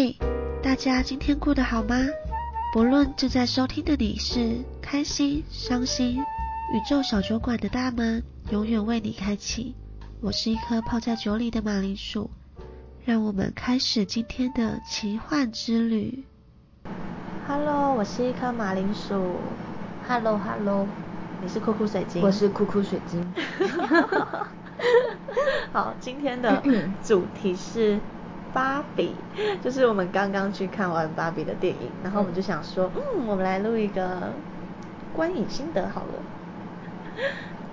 嘿，大家今天过得好吗？不论正在收听的你是开心、伤心，宇宙小酒馆的大门永远为你开启。我是一颗泡在酒里的马铃薯，让我们开始今天的奇幻之旅。Hello，我是一颗马铃薯。Hello Hello，你是酷酷水晶，我是酷酷水晶。好，今天的主题是芭比，就是我们刚刚去看完芭比的电影，然后我们就想说，嗯，我们来录一个观影心得好了。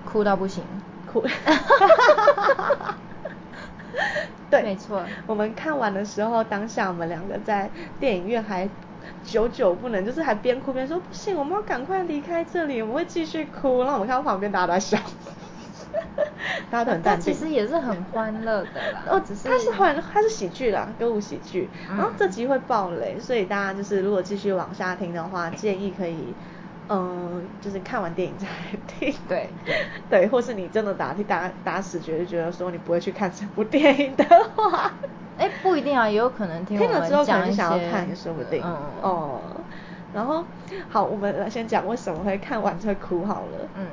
哭到不行，哭。对，没错。我们看完的时候，当下我们两个在电影院还久久不能，就是还边哭边说不行，我们要赶快离开这里，我们会继续哭。然后我们看到旁边大家都在笑，大家都很淡定。其实也是很欢乐的啦。哦，只是它是欢，它是喜剧啦，歌舞喜剧。嗯然后这集会爆雷，所以大家就是如果继续往下听的话，建议可以。嗯，就是看完电影再来听。对 对，或是你真的打打打死觉得觉得说你不会去看这部电影的话，哎，不一定啊，也有可能听听了之后可能想要看也说不定。嗯哦，然后好，我们来先讲为什么会看完会哭好了。嗯，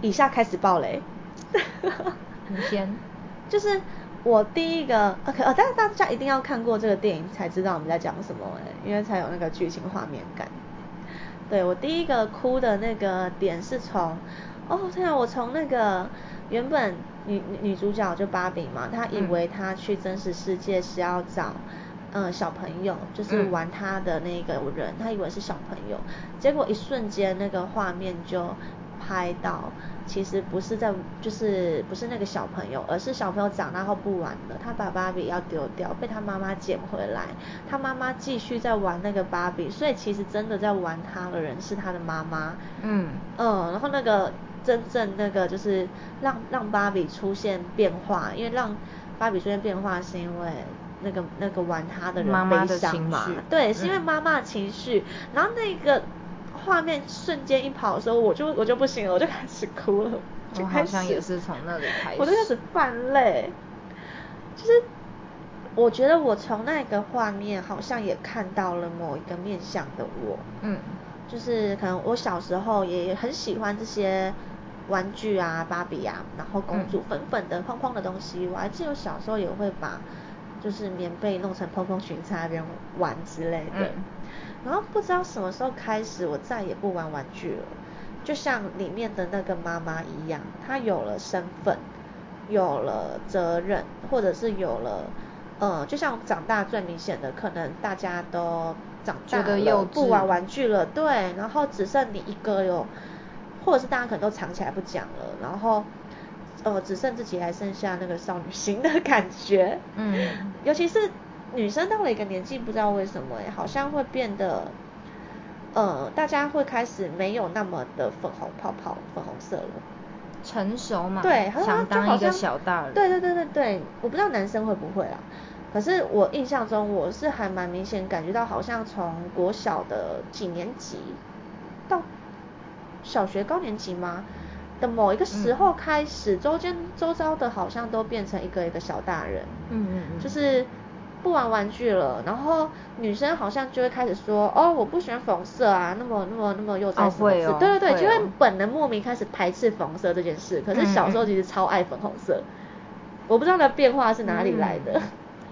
以下开始爆雷。你先。就是我第一个，OK，哦，但是大家一定要看过这个电影才知道我们在讲什么哎，因为才有那个剧情画面感。对我第一个哭的那个点是从，哦天啊，我从那个原本女女女主角就芭比嘛，她以嗯为她去真实世界是要找。嗯，小朋友就是嗯玩她的那个人，她以为是小朋友，结果一瞬间那个画面就拍到，其实不是在，就是不是那个小朋友，而是小朋友长大后不玩了，他把芭比要丢掉，被他妈妈捡回来，他妈妈继续在玩那个芭比，所以其实真的在玩他的人是他的妈妈。嗯嗯，然后那个真正那个就是让让芭比出现变化，因为让芭比出现变化是因为那个那个玩他的人悲伤嘛。绪，对，是因为嗯妈妈的情绪，然后那个画面瞬间一跑的时候，我就我就不行了，我就开始哭了，就我开始好像也是从那里开始。我就开始泛泪，就是我觉得我从那个画面好像也看到了某一个面向的我，嗯就是可能我小时候也很喜欢这些玩具啊、芭比啊，然后公主嗯粉粉的、框框的东西。我还记得我小时候也会把就是棉被弄成蓬蓬裙在那边玩之类的。嗯然后不知道什么时候开始，我再也不玩玩具了。就像里面的那个妈妈一样，她有了身份，有了责任，或者是有了，呃，就像长大最明显的，可能大家都长大了，不玩玩具了，对，然后只剩你一个哟，或者是大家可能都藏起来不讲了，然后，呃，只剩自己还剩下那个少女心的感觉，嗯尤其是女生到了一个年纪，不知道为什么哎，好像会变得，呃，大家会开始没有那么的粉红泡泡、粉红色了。成熟嘛，对，想当一个小大人。对对对对对，我不知道男生会不会啦。可是我印象中，我是还蛮明显感觉到，好像从国小的几年级到小学高年级吗的某一个时候开始，周间周遭的好像都变成一个一个小大人。嗯嗯嗯就是不玩玩具了，然后女生好像就会开始说，哦，我不喜欢粉红色啊，那么那么那么幼稚对对对，会就会哦本能莫名开始排斥粉红色这件事。可是小时候其实超爱粉红色，我不知道那变化是哪里来的。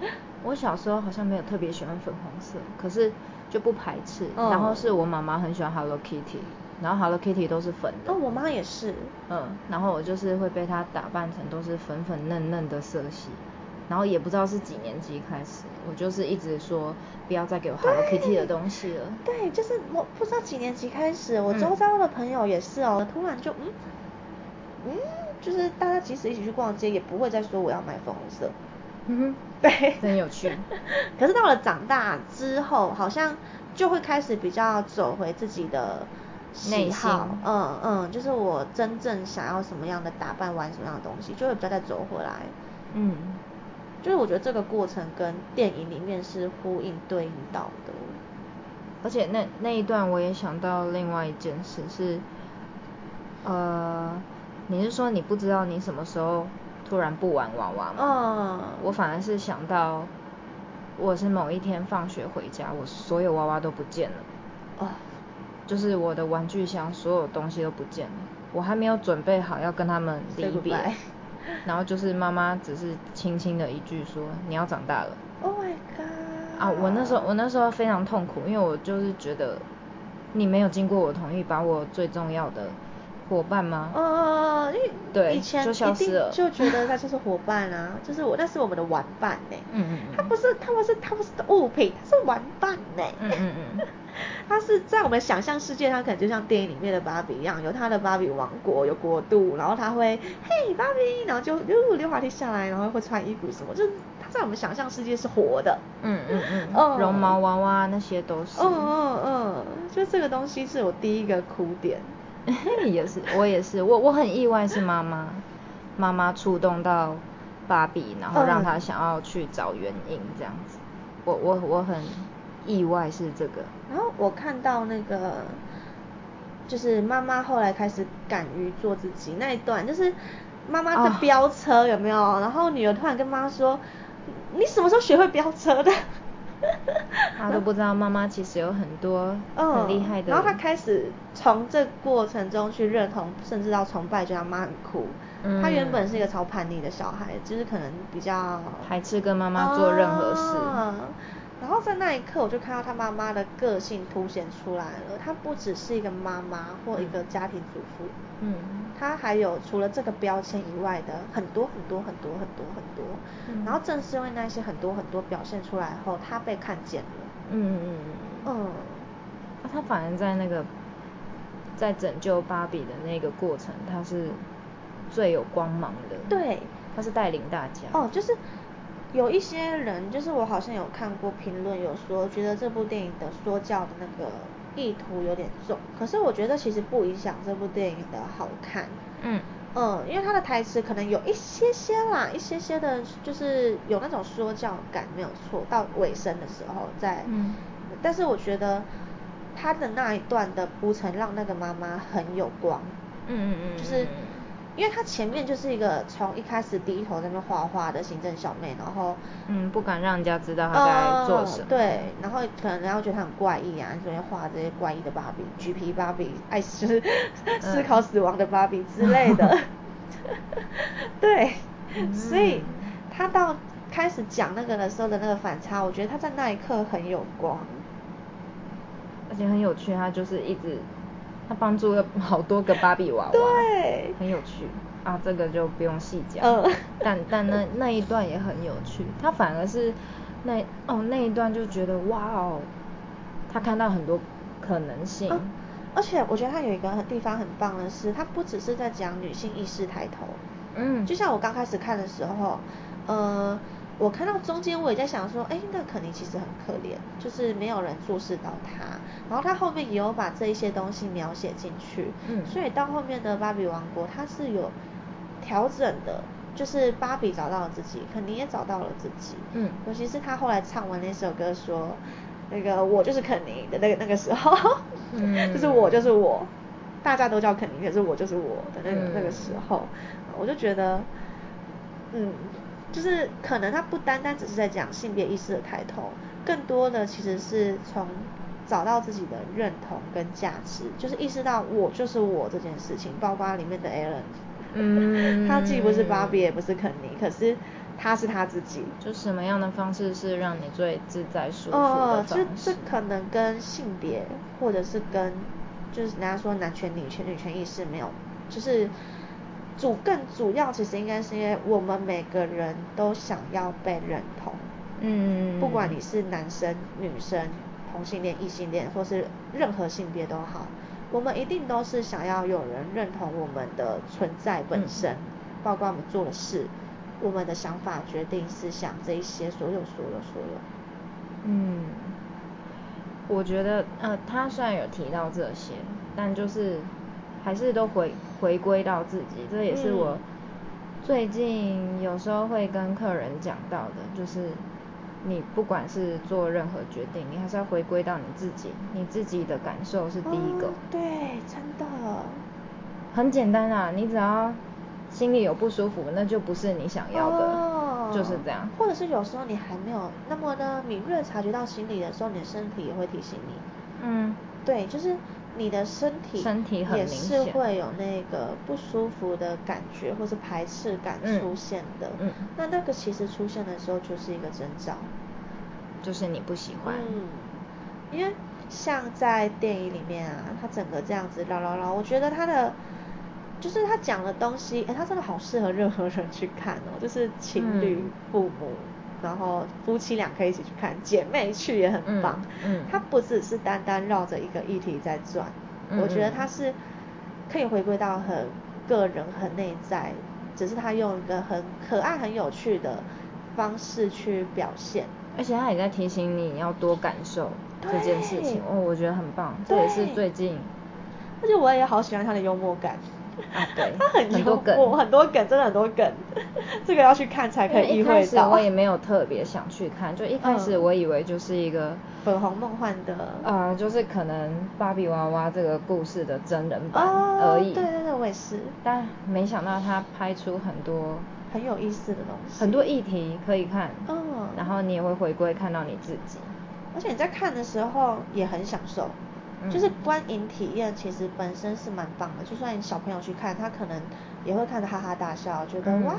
嗯我小时候好像没有特别喜欢粉红色，可是就不排斥。嗯然后是我妈妈很喜欢 Hello Kitty，然后 Hello Kitty 都是粉的。哦，我妈也是。嗯，然后我就是会被她打扮成都是粉粉嫩嫩的色系，然后也不知道是几年级开始，我就是一直说不要再给我 Hello Kitty 的东西了。对，就是我不知道几年级开始，我嗯周遭的朋友也是哦，突然就嗯嗯，就是大家即使一起去逛街，也不会再说我要买粉红色。嗯对，哼，真有趣。可是到了长大之后，好像就会开始比较走回自己的喜内好心，嗯嗯，就是我真正想要什么样的打扮，玩什么样的东西，就会比较再走回来。嗯，就是我觉得这个过程跟电影里面是呼应对应到的。而且那那一段我也想到另外一件事是，呃，你是说你不知道你什么时候突然不玩娃娃吗？嗯，我反而是想到，我是某一天放学回家，我所有娃娃都不见了。哦。就是我的玩具箱，所有东西都不见了。我还没有准备好要跟他们离别。然后就是妈妈只是轻轻的一句说：“你要长大了。” Oh my god！啊，我那时候我那时候非常痛苦，因为我就是觉得你没有经过我同意，把我最重要的伙伴吗？哦，因为对，以前就消失了，就觉得他 就是伙伴啊，就是我那是我们的玩伴呢。嗯嗯他不是，他不是，他不是物品，他是玩伴呢。嗯嗯嗯。他是在我们想象世界，他可能就像电影里面的芭比一样，有他的芭比王国，有国度，然后他会嘿芭比，然后就溜溜滑梯下来，然后会穿衣服什么，就是他在我们想象世界是活的。嗯嗯嗯。绒毛娃娃那些都是。嗯嗯嗯，就这个东西是我第一个哭点。也是，我也是，我我很意外是妈妈，妈妈触动到芭比，然后让她想要去找原因这样子。我我我很。意外是这个，然后我看到那个，就是妈妈后来开始敢于做自己那一段，就是妈妈在飙车有没有？然后女儿突然跟妈说：“你什么时候学会飙车的？”他都不知道妈妈其实有很多 很厉害的。然后她开始从这过程中去认同，甚至到崇拜，觉得妈很酷。他原本是一个超叛逆的小孩，就是可能比较排斥跟妈妈做任何事。然后在那一刻，我就看到他妈妈的个性凸显出来了。她不只是一个妈妈或一个家庭主妇，嗯，她还有除了这个标签以外的很多很多很多很多很多。然后正是因为那些很多很多表现出来后，她被看见了。嗯嗯嗯嗯。那她反而在那个在拯救芭比的那个过程，她是最有光芒的。对。她是带领大家。哦，就是。有一些人，就是我好像有看过评论，有说觉得这部电影的说教的那个意图有点重，可是我觉得其实不影响这部电影的好看。嗯嗯，因为他的台词可能有一些些啦，一些些的，就是有那种说教感，没有错。到尾声的时候，再，嗯，但是我觉得他的那一段的铺陈让那个妈妈很有光。嗯嗯嗯，就是。因为他前面就是一个从一开始低头在那画画的行政小妹，然后嗯不敢让人家知道他在做什么，对，然后可能人家觉得他很怪异啊，这边画这些怪异的芭比，橘皮芭比，爱思思考死亡的芭比之类的，对，所以他到开始讲那个的时候的那个反差，我觉得他在那一刻很有光，而且很有趣，他就是一直。他帮助了好多个芭比娃娃，对，很有趣啊，这个就不用细讲。嗯，但但那那一段也很有趣，他反而是那哦那一段就觉得哇哦，他看到很多可能性。而且我觉得他有一个地方很棒的是，他不只是在讲女性意识抬头，嗯，就像我刚开始看的时候，呃。我看到中间，我也在想说，哎，那肯尼其实很可怜，就是没有人注视到他。然后他后面也有把这一些东西描写进去，嗯，所以到后面的芭比王国，他是有调整的，就是芭比找到了自己，肯尼也找到了自己，嗯，尤其是他后来唱完那首歌说，那个我就是肯尼的那个那个时候，嗯，就是我就是我，大家都叫肯尼，可是我就是我的那个那个时候，我就觉得，嗯。就是可能他不单单只是在讲性别意识的抬头，更多的其实是从找到自己的认同跟价值，就是意识到我就是我这件事情。包括里面的 Ellen，嗯，他既不是芭比也不是肯尼，可是他是他自己。就什么样的方式是让你最自在舒服的方式？哦，这这可能跟性别，或者是跟就是人家说男权女权女权意识没有，就是。主更主要其实应该是因为我们每个人都想要被认同，嗯，不管你是男生、女生、同性恋、异性恋，或是任何性别都好，我们一定都是想要有人认同我们的存在本身，包括我们做的事、我们的想法、决定、思想这一些所有所有所有。嗯，我觉得呃，他虽然有提到这些，但就是。还是都回回归到自己，这也是我最近有时候会跟客人讲到的，就是你不管是做任何决定，你还是要回归到你自己，你自己的感受是第一个。对，真的。很简单啊，你只要心里有不舒服，那就不是你想要的，哦就是这样。或者是有时候你还没有那么呢敏锐察觉到心理的时候，你的身体也会提醒你。嗯，对，就是你的身体身体很也是会有那个不舒服的感觉或是排斥感嗯出现的。嗯那那个其实出现的时候就是一个征兆。就是你不喜欢。嗯，因为像在电影里面啊，他整个这样子唠唠唠，我觉得他的就是他讲的东西，哎、他真的好适合任何人去看哦，就是情侣、嗯父母，然后夫妻俩可以一起去看，姐妹去也很棒。嗯嗯它不只是单单绕着一个议题在转，嗯我觉得嗯它是可以回归到很个人、很内在，只是他用一个很可爱、很有趣的方式去表现。而且他也在提醒你要多感受这件事情，哦，我觉得很棒，这也是最近而且我也好喜欢他的幽默感。啊对 他很多梗默，很多梗，真的很多梗。这个要去看才可以一开会到。始我也没有特别想去看，就一开始嗯我以为就是一个。粉红梦幻的。呃，就是可能芭比娃娃这个故事的真人版哦，而已，对对对，我也是。但没想到他拍出很多很有意思的东西。很多议题可以看，嗯然后你也会回归看到你自己，而且你在看的时候也很享受，嗯就是观影体验其实本身是蛮棒的。就算小朋友去看，他可能也会看得哈哈大笑，觉得、嗯哇，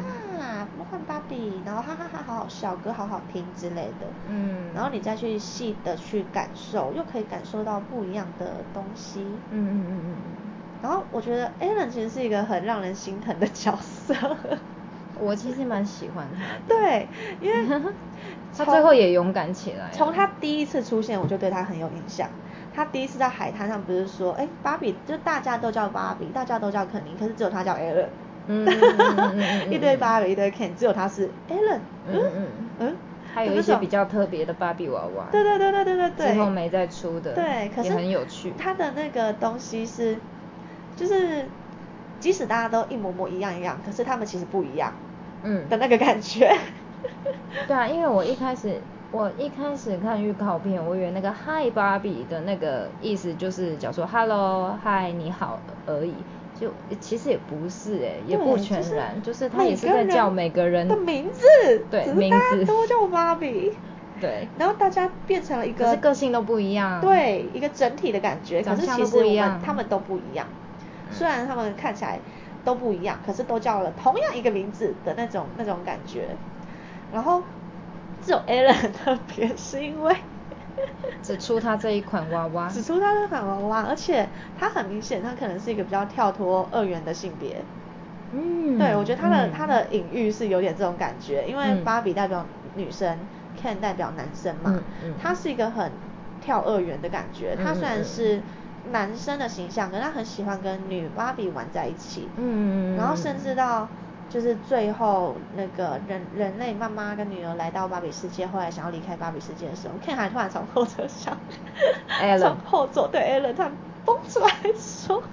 梦幻芭比，然后哈哈哈好好笑，歌好好听之类的。嗯然后你再去细的去感受，又可以感受到不一样的东西。嗯嗯嗯嗯然后我觉得 Alan 其实是一个很让人心疼的角色。嗯，我其实蛮喜欢他的，对，因为 他最后也勇敢起来从他第一次出现，我就对他很有印象。他第一次在海滩上不是说，哎，芭比就大家都叫芭比，大家都叫肯尼，可是只有他叫 Alan。嗯嗯 一堆芭比，一堆 Ken，只有他是 Alan。嗯。嗯嗯，还有一些比较特别的芭比娃娃，对对对对对对。对，之后没再出的，对，可是很有趣，他的那个东西是，就是即使大家都一模模一样一样，可是他们其实不一样，嗯。的那个感觉。对啊，因为我一开始我一开始看预告片，我以为那个 Hi 芭比的那个意思就是讲说 Hello Hi 你好而已，就其实也不是哎、也不对就是全然，就是他每也是在叫每个人的名字，对名字。家都叫芭比，对，然后大家变成了一个是个个性都不一样，对一个整体的感觉，可是其实我们不一样他们都不一样，嗯虽然他们看起来都不一样，可是都叫了同样一个名字的那种那种感觉，然后只有 Alan 很特别，是因为只出他这一款娃娃，只出他这款娃娃，而且他很明显，他可能是一个比较跳脱二元的性别。嗯，对，我觉得他的、嗯他的隐喻是有点这种感觉，因为嗯芭比代表女生、k e n 代表男生嘛，嗯嗯他是一个很跳二元的感觉。他虽然是男生的形象，可是他很喜欢跟女芭比玩在一起。嗯然后甚至到就是最后那个人人类妈妈跟女儿来到芭比世界，后来想要离开芭比世界的时候，Ken 还突然从后车厢 Alan 从后座对 Alan 突然蹦出来说。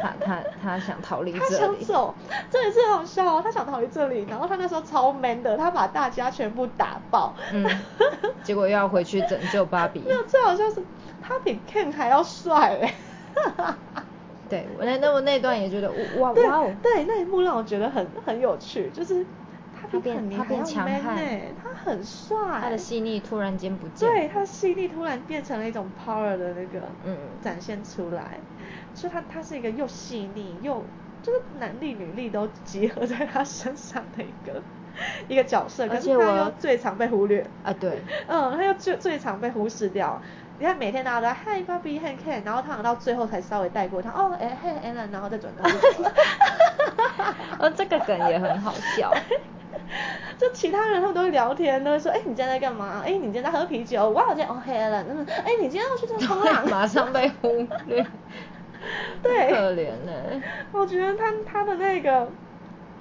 他他他想逃离他这里，想走，这也是很好笑哦。他想逃离这里，然后他那时候超 man 的，他把大家全部打爆。嗯，结果又要回去拯救芭比 没，有，最好笑是他比 Ken 还要帅哎。对，我那那我那段也觉得哇对哇哦，对，那一幕让我觉得很很有趣，就是他比他变他变强悍哎，他很帅。他的细腻突然间不见，对，他的细腻突然变成了一种 power 的那个，嗯展现出来。所以他他是一个又细腻又就是男力女力都集合在他身上的一个一个角色，可是他又最常被忽略。啊对，嗯，他又最最常被忽视掉。你看每天大家都在嗨芭比嗨 Ken，然后他到最后才稍微带过他哦哎嘿 Alan，然后再转头就走了。呃这个梗也很好笑，就其他人他们都会聊天，都会说，哎、你今天在干嘛？哎、你今天在喝啤酒？哇，我今天哦黑了，真的，哎、你今天要去做冲浪？马上被忽略，对，可怜呢、我觉得他他的那个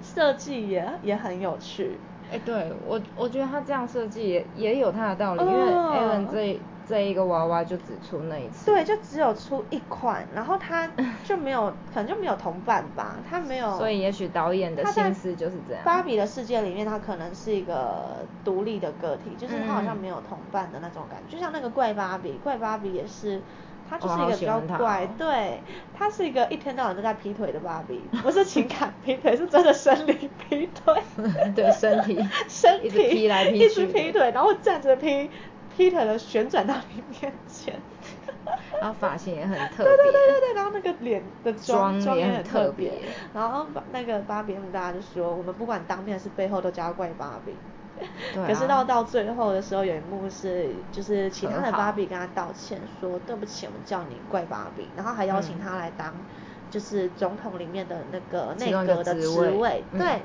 设计也也很有趣。哎、对我我觉得他这样设计也也有他的道理，因为哦 Alan 这这一个娃娃就只出那一次，对，就只有出一款，然后他 就没有，可能就没有同伴吧，他没有。所以也许导演的心思就是这样。芭比的世界里面，他可能是一个独立的个体，就是他好像嗯没有同伴的那种感觉，就像那个怪芭比，怪芭比也是，他就是一个比较怪，对，他是一个一天到晚都在劈腿的芭比，不是情感劈腿，是真的生理劈腿。对，身体，身体一直劈来劈去，一直劈腿，然后站着劈，劈腿的旋转到你面前。然后发型也很特别。对对对对对，然后那个脸的妆妆也也很特别别。然后把那个芭比他们大家就说，我们不管当面是背后都叫她怪芭比。对啊可是到到最后的时候，有一幕是就是其他的芭比跟他道歉说对不起，我们叫你怪芭比，然后还邀请他来当就是总统里面的那个内阁的职职位位，嗯对，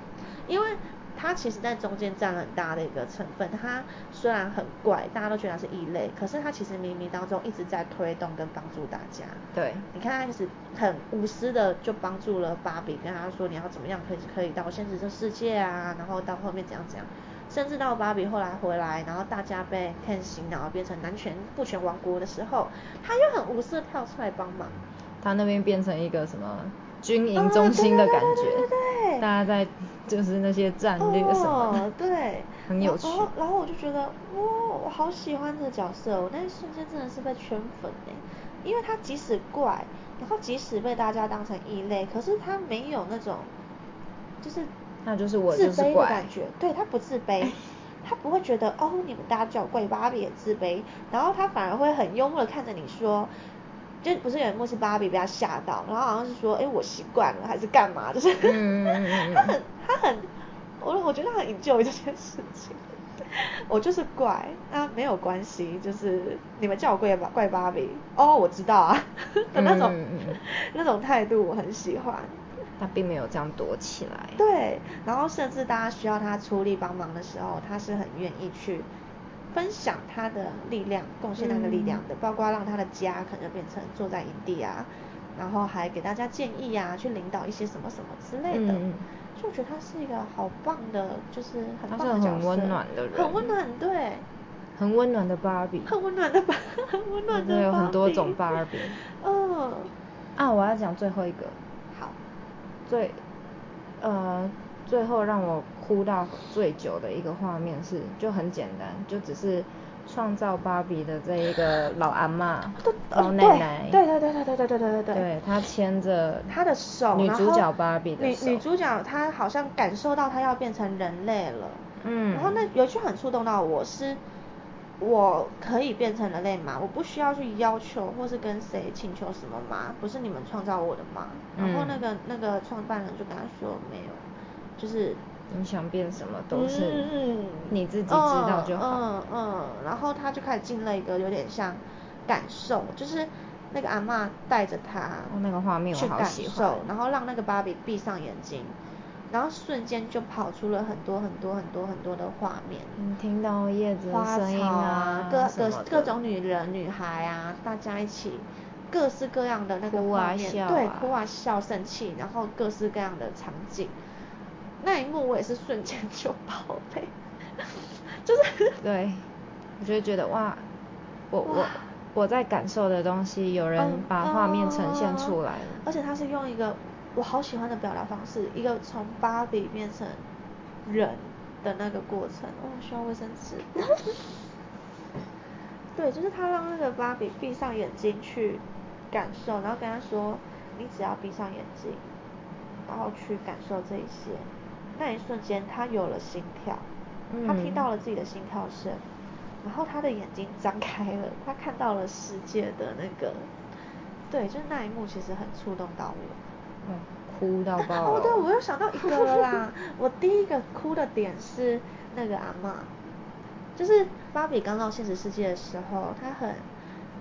因为。他其实在中间占了很大的一个成分。他虽然很怪，大家都觉得他是异类，可是他其实冥冥当中一直在推动跟帮助大家。对，你看他一直很无私的就帮助了芭比，跟他说你要怎么样可以可以到现实这世界啊，然后到后面怎样怎样，甚至到芭比后来回来，然后大家被 Ken 洗脑变成男权父权王国的时候，他又很无私的跳出来帮忙。他那边变成一个什么军营中心的感觉，哦对对对大家在就是那些战略什么的，哦，对，很有趣。然后然后我就觉得，哇，我好喜欢这个角色，我那一瞬间真的是被圈粉哎，因为他即使怪，然后即使被大家当成异类，可是他没有那种，就是那就是我自卑的感觉，对他不自卑。他不会觉得哦，你们大家叫我怪芭比很自卑，然后他反而会很幽默的看着你说，就不是有一幕是芭比被他吓到，然后好像是说，哎，我习惯了还是干嘛，就是，他很他很，我我觉得他很 enjoy 这件事情。我就是怪，那没有关系，就是你们叫我怪芭怪芭比，哦，我知道啊的 那种、那种态度，我很喜欢。他并没有这样躲起来，对，然后甚至大家需要他出力帮忙的时候，他是很愿意去分享他的力量，贡献他的力量的，嗯。包括让他的家可能变成坐在营地啊，然后还给大家建议啊，去领导一些什么什么之类的。嗯嗯。就我觉得他是一个好棒的，就是很他棒的角色，是很温暖的人。很温暖，对，很温暖的芭比，很温暖的芭，很温暖的对有很多种芭比。嗯，啊，我要讲最后一个，好，最呃最后让我哭到最久的一个画面是，就很简单，就只是创造芭比的这一个老阿嬷对，老呃奶奶，对对对对对对对对对对对她牵着她的手，女主角芭比的手女女主角她好像感受到她要变成人类了，嗯然后那有一句很触动到我是，我可以变成人类吗？我不需要去要求或是跟谁请求什么吗？不是你们创造我的吗？然后那嗯个那个创办人就跟他说没有，就是你想变什么都是嗯你自己知道就好。嗯嗯嗯，然后他就开始进了一个有点像感受，就是那个阿嬷带着他哦那个画面我去感好喜欢受，然后让那个芭比闭上眼睛，然后瞬间就跑出了很多很多很多很多的画面。你听到叶子的声音草啊，各各各种女人、女孩啊，大家一起各式各样的那个哭啊画面，对，笑啊哭啊笑、生气，然后各式各样的场景，那一幕我也是瞬间 就爆泪，就是 对，我就会觉得哇，我我哇我在感受的东西，有人嗯把画面呈现嗯出来了。而且他是用一个我好喜欢的表达方式，一个从芭比变成人的那个过程。哦，需要卫生纸。对，就是他让那个芭比闭上眼睛去感受，然后跟他说，你只要闭上眼睛，然后去感受这一些，那一瞬间他有了心跳，他听嗯到了自己的心跳声，然后他的眼睛张开了，他看到了世界的那个，对，就是那一幕其实很触动到我。嗯，哭到爆哦，对，我又想到一个了啦。我第一个哭的点是那个阿嬷，就是芭比刚到现实世界的时候，她很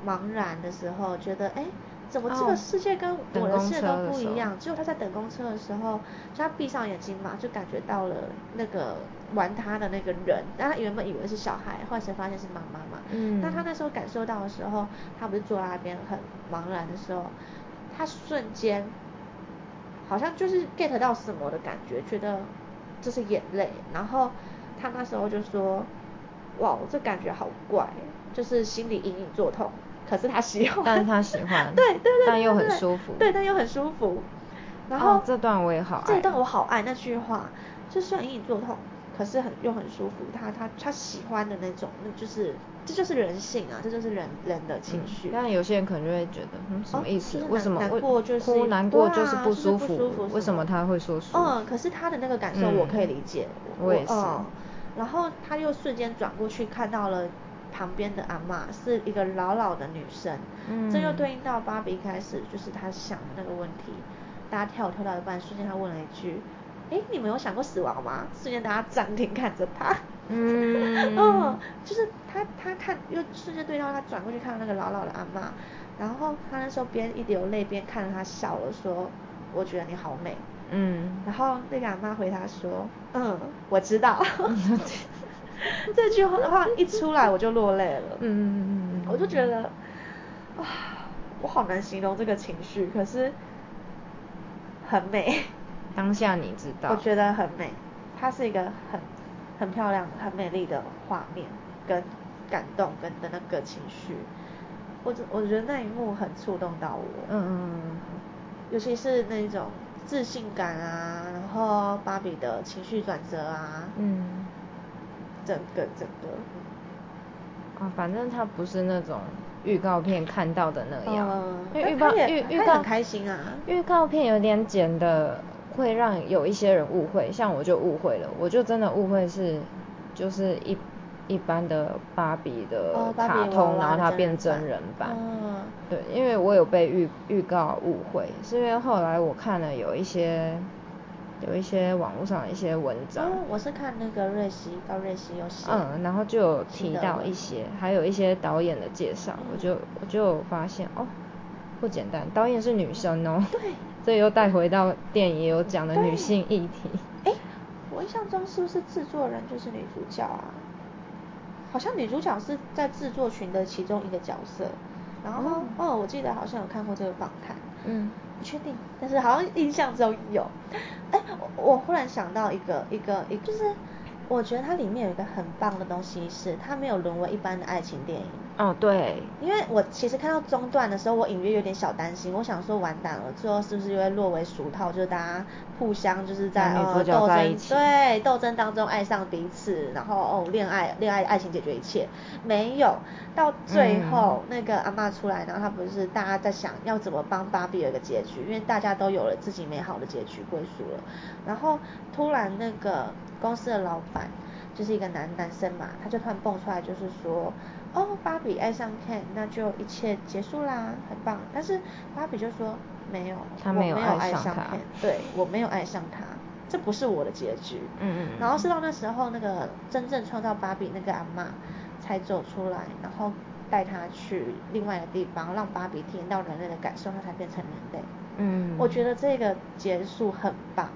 茫然的时候，觉得哎，怎么这哦个世界跟我的世界都不一样？只有他在等公车的时候，就他闭上眼睛嘛，就感觉到了那个玩他的那个人，但他原本以为是小孩，后来才发现是妈妈嘛。嗯那他那时候感受到的时候，他不是坐在那边很茫然的时候，他瞬间。好像就是 get 到什么的感觉，觉得这是眼泪，然后他那时候就说，哇，这感觉好怪，就是心里隐隐作痛，可是他喜欢，但是他喜欢对对对，但又很舒服对，但又很舒服。然后、哦这段我也好爱这段我好爱那句话，就虽然隐隐作痛，可是很又很舒服，他他他喜欢的那种，那就是这就是人性啊，这就是人人的情绪。但有些人可能就会觉得，嗯，什么意思？为什么难过就是哭难过就是不舒服？为什么他会说舒服？嗯，可是他的那个感受我可以理解，我也是。然后他又瞬间转过去看到了旁边的阿妈是一个老老的女生，嗯，这又对应到芭比一开始就是她想的那个问题，大家跳跳到一半，瞬间她问了一句。哎，你们有想过死亡吗？瞬间大家暂停看着她，嗯，哦，就是她她看又瞬间对到她转过去看到那个老老的阿妈，然后她那时候边一流泪边看着她笑了，说我觉得你好美，嗯，然后那个阿妈回他说，嗯，我知道，这句话一出来我就落泪了，嗯嗯嗯嗯，我就觉得啊，我好难形容这个情绪，可是很美。当下你知道，我觉得很美，它是一个很很漂亮、很美丽的画面，跟感动跟的那个情绪，我我觉得那一幕很触动到我，嗯嗯嗯，尤其是那种自信感啊，然后芭比的情绪转折啊，嗯，整个整个，啊，反正它不是那种预告片看到的那样，因为预告预预告很开心啊，预告片有点剪的。会让有一些人误会，像我就误会了，我就真的误会是，就是一一般的芭比的卡通，然后它变真人版。对，因为我有被预预告误会，是因为后来我看了有一些有一些网络上的一些文章。我是看那个瑞希高瑞希有写。嗯，然后就有提到一些，还有一些导演的介绍，我就我就发现哦，不简单，导演是女生哦。对。这又带回到电影有讲的女性议题。哎，我印象中是不是制作人就是女主角啊？好像女主角是在制作群的其中一个角色。然后，哦，我记得好像有看过这个访谈。嗯。不确定，但是好像印象中有。哎，我忽然想到一个一个一个，就是我觉得它里面有一个很棒的东西，是它没有沦为一般的爱情电影。哦，对，因为我其实看到中段的时候，我隐约有点小担心，我想说完蛋了，最后是不是又会落为俗套，就是大家互相就是在呃斗争，对，斗争当中爱上彼此，然后哦恋爱恋爱爱情解决一切，没有，到最后那个阿妈出来，然后他不是大家在想要怎么帮芭比有一个结局，因为大家都有了自己美好的结局归属了，然后突然那个公司的老板就是一个男男生嘛，他就突然蹦出来就是说。哦，芭比爱上 Ken，那就一切结束啦，很棒。但是芭比就说没有，他没有爱上 Ken，对我没有爱上他，这不是我的结局。嗯嗯。然后是到那时候，那个真正创造芭比那个阿妈才走出来，然后带他去另外一个地方，让芭比体验到人类的感受，他才变成人类。嗯。我觉得这个结束很棒，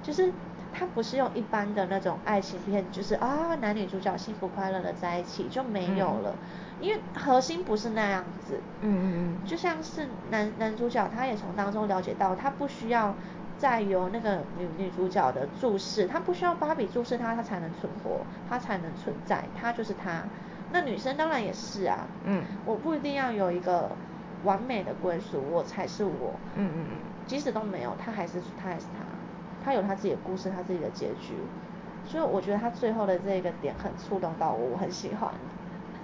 就是。它不是用一般的那种爱情片，就是啊男女主角幸福快乐的在一起就没有了，因为核心不是那样子。嗯嗯嗯。就像是男男主角，他也从当中了解到，他不需要再由那个女女主角的注视，他不需要芭比注视他，他才能存活，他才能存在，他就是他。那女生当然也是啊。嗯。我不一定要有一个完美的归属，我才是我。嗯嗯嗯。即使都没有，他还是他还是他。他有他自己的故事，他自己的结局，所以我觉得他最后的这个点很触动到我，我很喜欢。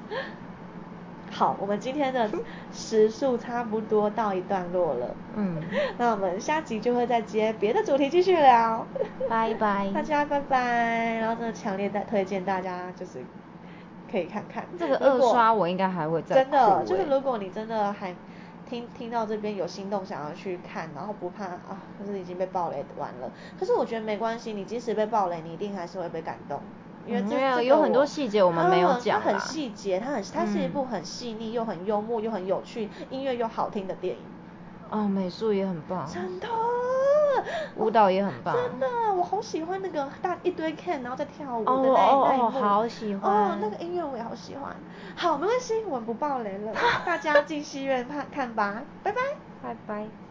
好，我们今天的时速差不多到一段落了，嗯，那我们下集就会再接别的主题继续聊，拜拜，大家拜拜，然后真的强烈的推荐大家就是可以看看。这个二刷，我应该还会再真的就是如果你真的还。听听到这边有心动想要去看，然后不怕啊，可是已经被暴雷完了。可是我觉得没关系，你即使被暴雷，你一定还是会被感动，因为这个有很多细节我们没有讲。它很细节，它很它是一部很细腻又很幽默又很有趣，音乐又好听的电影。哦，美术也很棒。真的。舞蹈也很棒，真的，我好喜欢那个大一堆 can 然后在跳舞的那那一幕，好喜欢，哦，那个音乐我也好喜欢。好，没关系，我们不爆雷了，大家进戏院看看吧，拜拜，拜拜。